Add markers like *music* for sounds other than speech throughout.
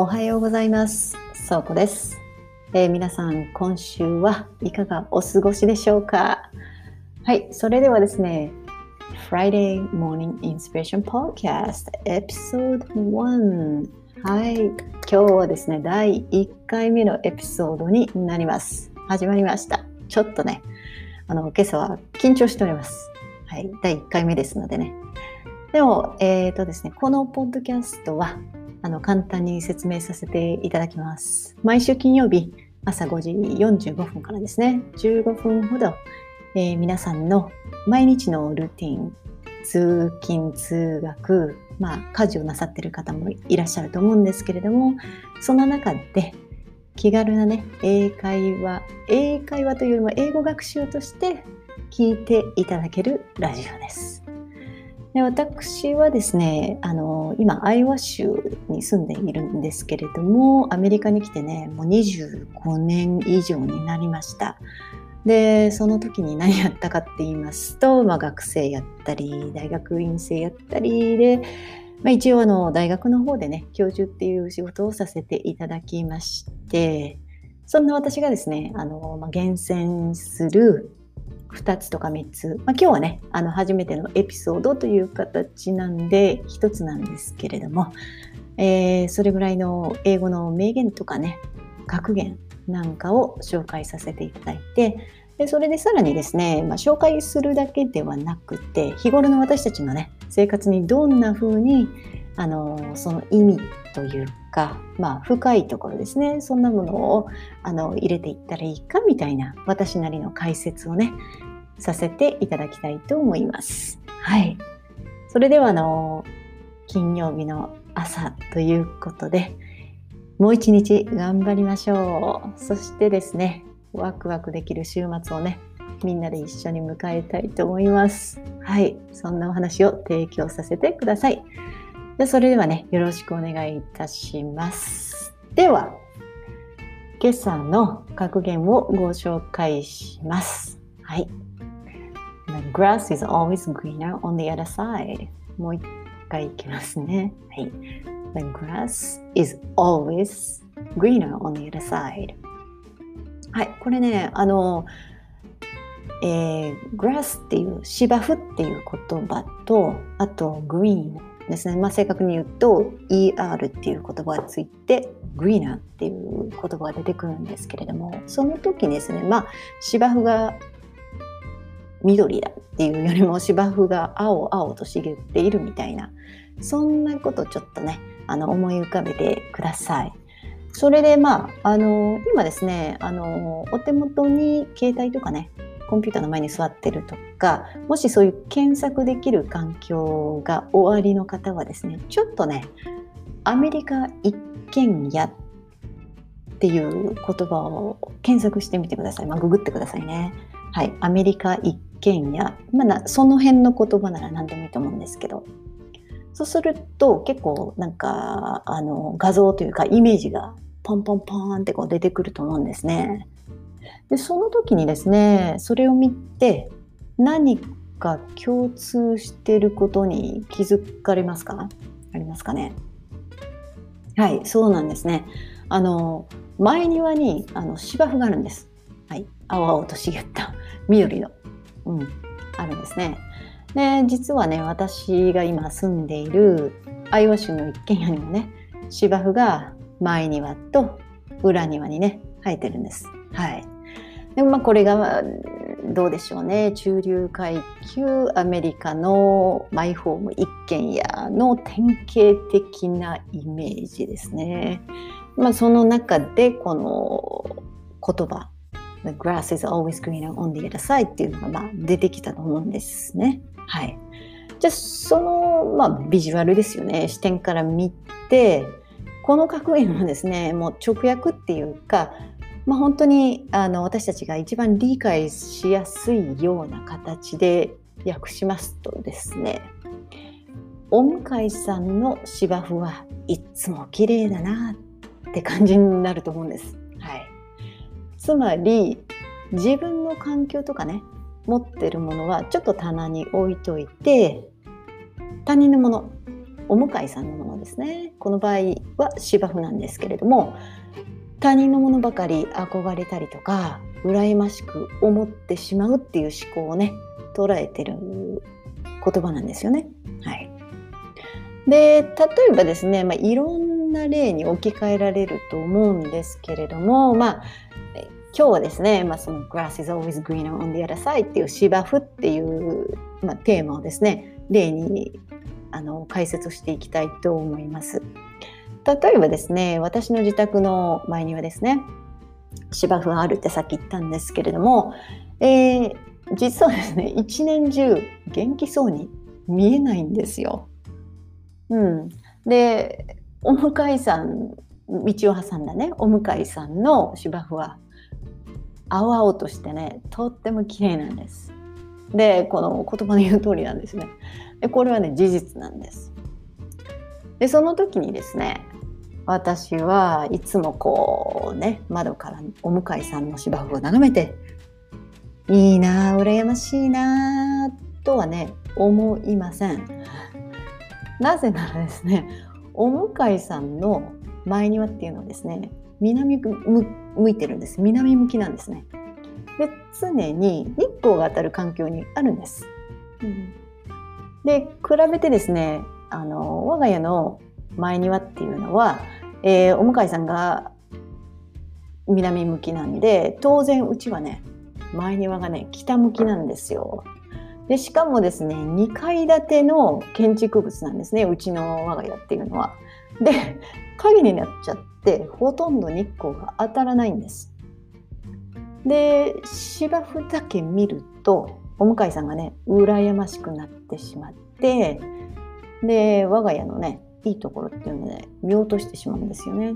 おはようございます。そうこです、えー皆さん、今週はいかがお過ごしでしょうか？はい、それではですね、Friday Morning Inspiration Podcast Episode 1はい、今日はですね、第1回目のエピソードになります。始まりました。ちょっとね、あの、今朝は緊張しております。はい、第1回目ですのでね。でも、えっ、とですね、このポッドキャストは、あの簡単に説明させていただきます。毎週金曜日朝5時45分からですね、15分ほど、えー皆さんの毎日のルーティン、通勤、通学、まあ家事をなさっている方もいらっしゃると思うんですけれども、その中で気軽なね、英会話、英会話というよりも英語学習として聞いていただけるラジオです。で私はですねあの今アイワ州に住んでいるんですけれどもアメリカに来てねもう25年以上になりました。でその時に何やったかって言いますと、まあ、学生やったり大学院生やったりで、まあ、一応あの大学の方でね教授っていう仕事をさせていただきましてそんな私がですねあの、まあ、厳選する2つとか3つ、まあ、今日はねあの初めてのエピソードという形なんで1つなんですけれども、えーそれぐらいの英語の名言とかね格言なんかを紹介させていただいてでそれでさらにですね、まあ、紹介するだけではなくて日頃の私たちのね生活にどんな風にあのその意味というか、まあ、深いところですねそんなものをあの入れていったらいいかみたいな私なりの解説をねさせていただきたいと思います。はい。それではあの金曜日の朝ということでもう一日頑張りましょう。そしてですねワクワクできる週末をねみんなで一緒に迎えたいと思います。はい。そんなお話を提供させてください。でそれではねよろしくお願いいたします。では今朝の格言をご紹介します。はい。The grass is always greener on the other side. もう一回いきますね。はい。The grass is always greener on the other side. はい。これね、あの、えー、grass っていう芝生っていう言葉と、あと green ですね。まあ正確に言うと ER っていう言葉がついて greener っていう言葉が出てくるんですけれども、その時ですね、まあ芝生が緑だっていうよりも芝生が青々と茂っているみたいなそんなことちょっとねあの思い浮かべてください。それでまああの今ですねあのお手元に携帯とかねコンピューターの前に座ってるとかもしそういう検索できる環境がおありの方はですねちょっとねアメリカ一軒家っていう言葉を検索してみてください。まあ、ググってくださいね。はい、アメリカ一軒家、まあな、その辺の言葉なら何でもいいと思うんですけどそうすると結構なんかあの画像というかイメージがポンポンポンってこう出てくると思うんですね。でその時にですねそれを見て何か共通してることに気づかれますか？ありますかね？はいそうなんですね。あの前庭にあの芝生があるんです。はい、青々と茂った *laughs* 緑の、うん、あるんですね。で実はね私が今住んでいるアイオワ州の一軒家にもね芝生が前庭と裏庭にね生えてるんです。はい。でもまあこれがどうでしょうね中流階級アメリカのマイホーム一軒家の典型的なイメージですね。まあその中でこの言葉 The grass is always greener on the other side っていうのがまあ出てきたと思うんですね。はい。じゃあその、まあ、ビジュアルですよね視点から見てこの格言はですねもう直訳っていうか、まあ、本当にあの私たちが一番理解しやすいような形で訳しますとですねお向かいさんの芝生はいつも綺麗だなって感じになると思うんです。はい、つまり自分の環境とかね持ってるものはちょっと棚に置いといて他人のものお向かいさんのものですね。この場合は芝生なんですけれども、他人のものばかり憧れたりとか、羨ましく思ってしまうっていう思考をね、捉えてる言葉なんですよね。はい。で、例えばですね、まあ、いろんな例に置き換えられると思うんですけれども、まあ、今日はですね、まあ、その grass is always greener on the other side っていう芝生っていう、まあ、テーマをですね、例にあの解説していきたいと思います。例えばですね、私の自宅の前にはですね、芝生があるってさっき言ったんですけれども、えー、実はですね、一年中元気そうに見えないんですよ。うん。で、お向かいさん、道を挟んだね、お向かいさんの芝生は青々としてね、とっても綺麗なんです。で、この言葉の言う通りなんですね。で、これはね、事実なんです。で、その時にですね、私はいつもこうね、窓からお向かいさんの芝生を眺めて、いいなあ、羨ましいなあ、とはね、思いません。なぜならですね、お向かいさんの前庭っていうのはですね、南向いてるんです。南向きなんですね。で、常に日光が当たる環境にあるんです。うん、で、比べてですね、あの、我が家の前庭っていうのは、えー、お向かいさんが南向きなんで、当然うちはね、前庭がね、北向きなんですよ。で、しかもですね、2階建ての建築物なんですね、うちの我が家っていうのは。で、影になっちゃって、ほとんど日光が当たらないんです。で、芝生だけ見ると、お向かいさんがね、羨ましくなってしまって、で、我が家のね、いいところっていうので、見落としてしまうんですよね。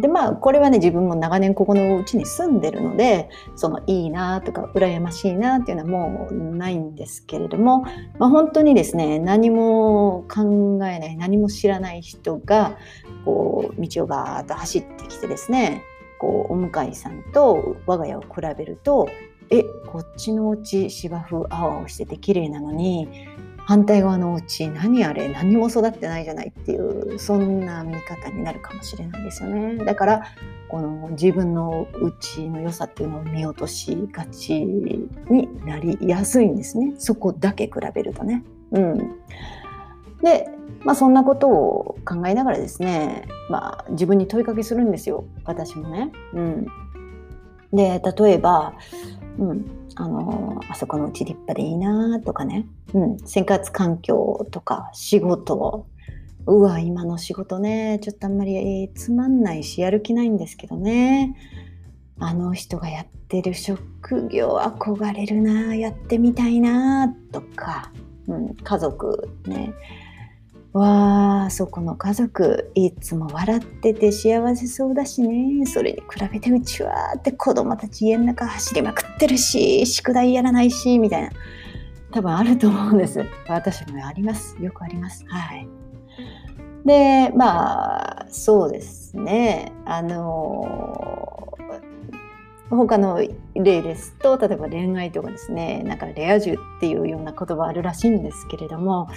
でまあこれはね自分も長年ここのうちに住んでるのでそのいいなとか羨ましいなっていうのはもうないんですけれども、まあ、本当にですね何も考えない何も知らない人がこう道をバーッと走ってきてですねこうお向かいさんと我が家を比べるとえこっちのうち芝生青々してて綺麗なのに反対側のうち何あれ何も育ってないじゃないっていうそんな見方になるかもしれないですよね。だからこの自分のうちの良さっていうのを見落としがちになりやすいんですね。そこだけ比べるとね。うん。でまあそんなことを考えながらですねまあ自分に問いかけするんですよ。私もね。うん。で例えばうんあのあそこのうち立派でいいなとかね、うん、生活環境とか仕事。うわ今の仕事ね。ちょっとあんまり、え、つまんないしやる気ないんですけどね。あの人がやってる職業憧れるな。やってみたいなとか、うん、家族ね。わあそこの家族いつも笑ってて幸せそうだしね。それに比べてうちはって子供たち家の中走りまくってるし宿題やらないしみたいな。多分あると思うんです。*laughs* 私もあります。よくあります。はい。でまあそうですね。あの他の例ですと例えば恋愛とかですね。なんかレア充っていうような言葉あるらしいんですけれども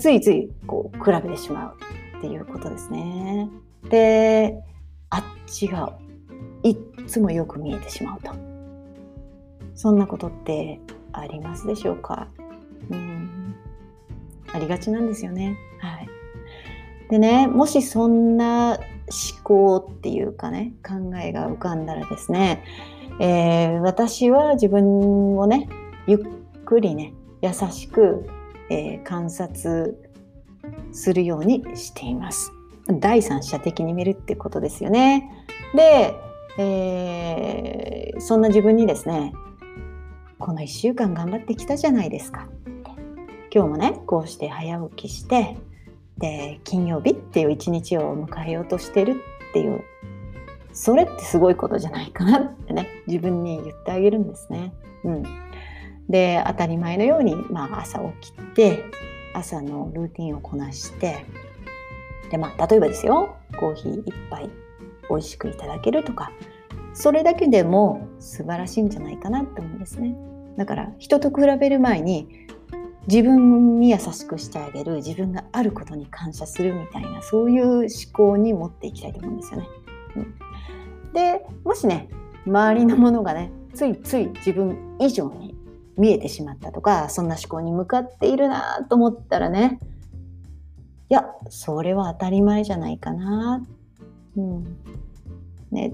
ついついこう比べてしまうっていうことですね。であっちがいっつもよく見えてしまうと。そんなことってありますでしょうか？うんありがちなんですよね。はい、でねもしそんな思考っていうかね考えが浮かんだらですね、えー、私は自分をねゆっくりね優しく、えー、観察するようにしています。第三者的に見るってことですよね。で、えー、そんな自分にですねこの1週間頑張ってきたじゃないですか。今日もねこうして早起きしてで金曜日っていう一日を迎えようとしてるっていうそれってすごいことじゃないかなってね自分に言ってあげるんですね。うん、で当たり前のように、まあ、朝起きて朝のルーティンをこなしてで、まあ、例えばですよコーヒー一杯美味しくいただけるとかそれだけでも素晴らしいんじゃないかなって思うんですね。だから人と比べる前に自分に優しくしてあげる自分があることに感謝するみたいなそういう思考に持っていきたいと思うんですよね。うん、でもしね周りのものがねついつい自分以上に見えてしまったとかそんな思考に向かっているなと思ったらねいやそれは当たり前じゃないかな。うんね、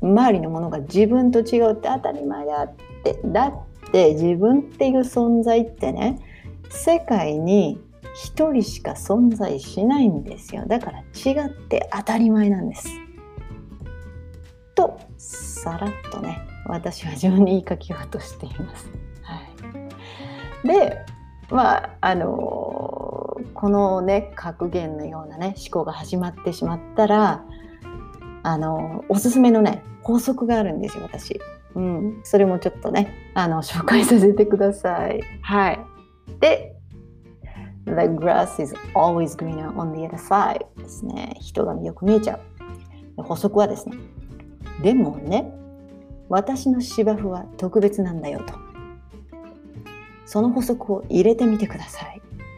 周りのものが自分と違うって当たり前だってだって自分っていう存在ってね世界に一人しか存在しないんですよだから違って当たり前なんです。とさらっとね私は自分に言いかけようとしています。はい、でまああのこのね格言のようなね思考が始まってしまったらあのおすすめのね法則があるんですよ私。うん、それもちょっとねあの紹介させてください。はい。で The grass is always greener on the other side ですね。人がよく見えちゃう。補足はですね。でもね、私の芝生は特別なんだよと。その補足を入れてみてくださ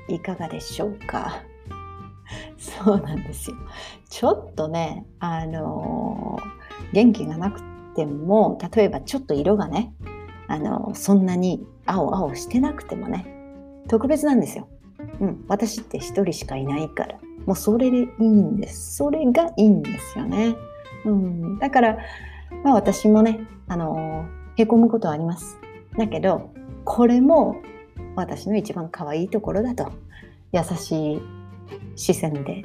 い。いかがでしょうか？そうなんですよ。ちょっとね、あのー、元気がなくても、例えばちょっと色がね、あの、そんなに青々してなくてもね、特別なんですよ。うん、私って一人しかいないから。もうそれでいいんです。それがいいんですよね。うん、だから、まあ私もね、あのー、へこむことはあります。だけど、これも私の一番可愛いところだと。優しい視線で、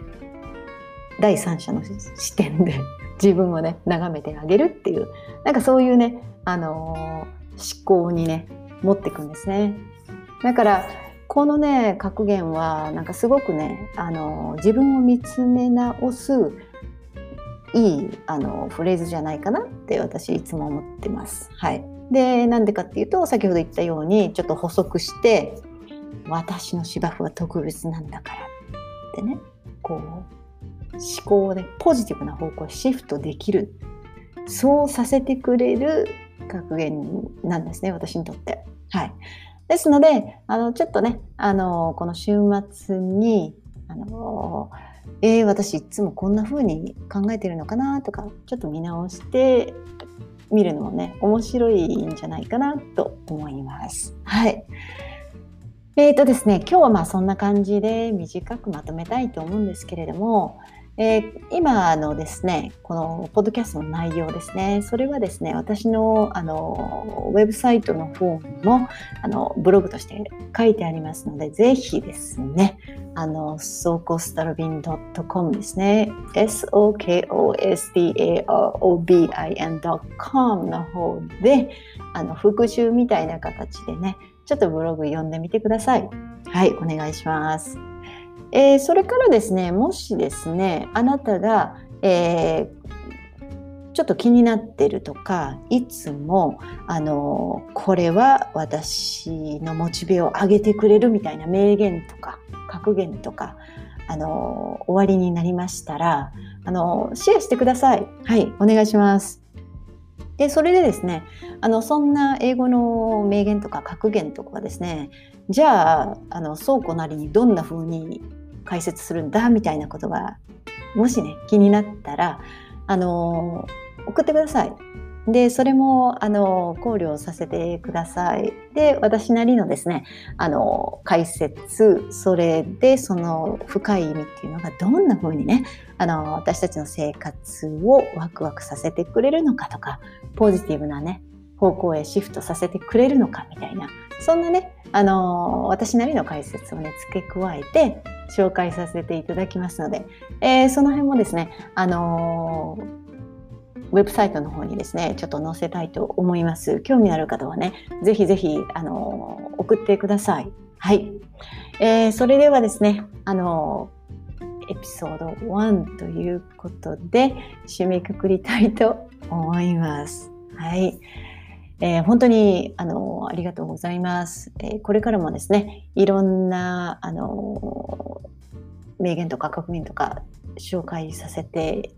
第三者の視点で自分をね、眺めてあげるっていう、なんかそういうね、あのー、思考にね、持っていくんですね。だから、このね格言はなんかすごくねあの自分を見つめ直すいいあのフレーズじゃないかなって私いつも思ってます。はい、でなんでかっていうと先ほど言ったようにちょっと補足して私の芝生は特別なんだからってねこう思考をねポジティブな方向へシフトできるそうさせてくれる格言なんですね私にとって。はい、ですので、あの、ちょっとね、あの、この週末に、あの、えー、私いつもこんな風に考えてるのかなとか、ちょっと見直してみるのもね、面白いんじゃないかなと思います。はい。えっ、ー、とですね、今日はまあそんな感じで短くまとめたいと思うんですけれども、えー、今のですね、このポッドキャストの内容ですね、それはですね、私のあのウェブサイトの方にもあのブログとして書いてありますので、ぜひですね、あの、ソーコスタロビン .com ですね、sokostarobin.com の方で、あの、復習みたいな形でね、ちょっとブログ読んでみてください。はい、お願いします。えー、それからですねもしですねあなたが、えー、ちょっと気になってるとかいつもあのこれは私のモチベを上げてくれるみたいな名言とか格言とかあの終わりになりましたらあのシェアしてください。はい、お願いします。で、それでですね、あの、そんな英語の名言とか格言とかですね、じゃあ、あの、倉庫なりにどんな風に解説するんだみたいなことがもしね気になったらあの送ってください。でそれもあの考慮させてください。で私なりのですねあの解説それでその深い意味っていうのがどんな風にねあの私たちの生活をワクワクさせてくれるのかとかポジティブなね方向へシフトさせてくれるのかみたいなそんなねあの私なりの解説をね付け加えて紹介させていただきますので、えー、その辺もですね、あのウェブサイトの方にですね、ちょっと載せたいと思います。興味のある方はね、ぜひぜひ、あの送ってください。はい。えー、それではですね、あのエピソード1ということで、締めくくりたいと思います。はい。えー、本当にあのありがとうございます、えー、これからもですねいろんなあの名言とか格言とか紹介させて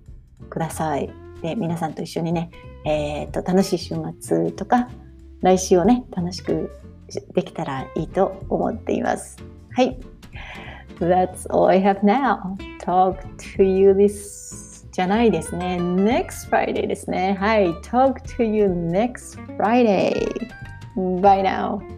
くださいで皆さんと一緒にね、えーと、楽しい週末とか来週をね楽しくできたらいいと思っています。はい。That's all I have now. Talk to you this じゃないですね。Next Friday ですね。はい。Talk to you next Friday. Bye now.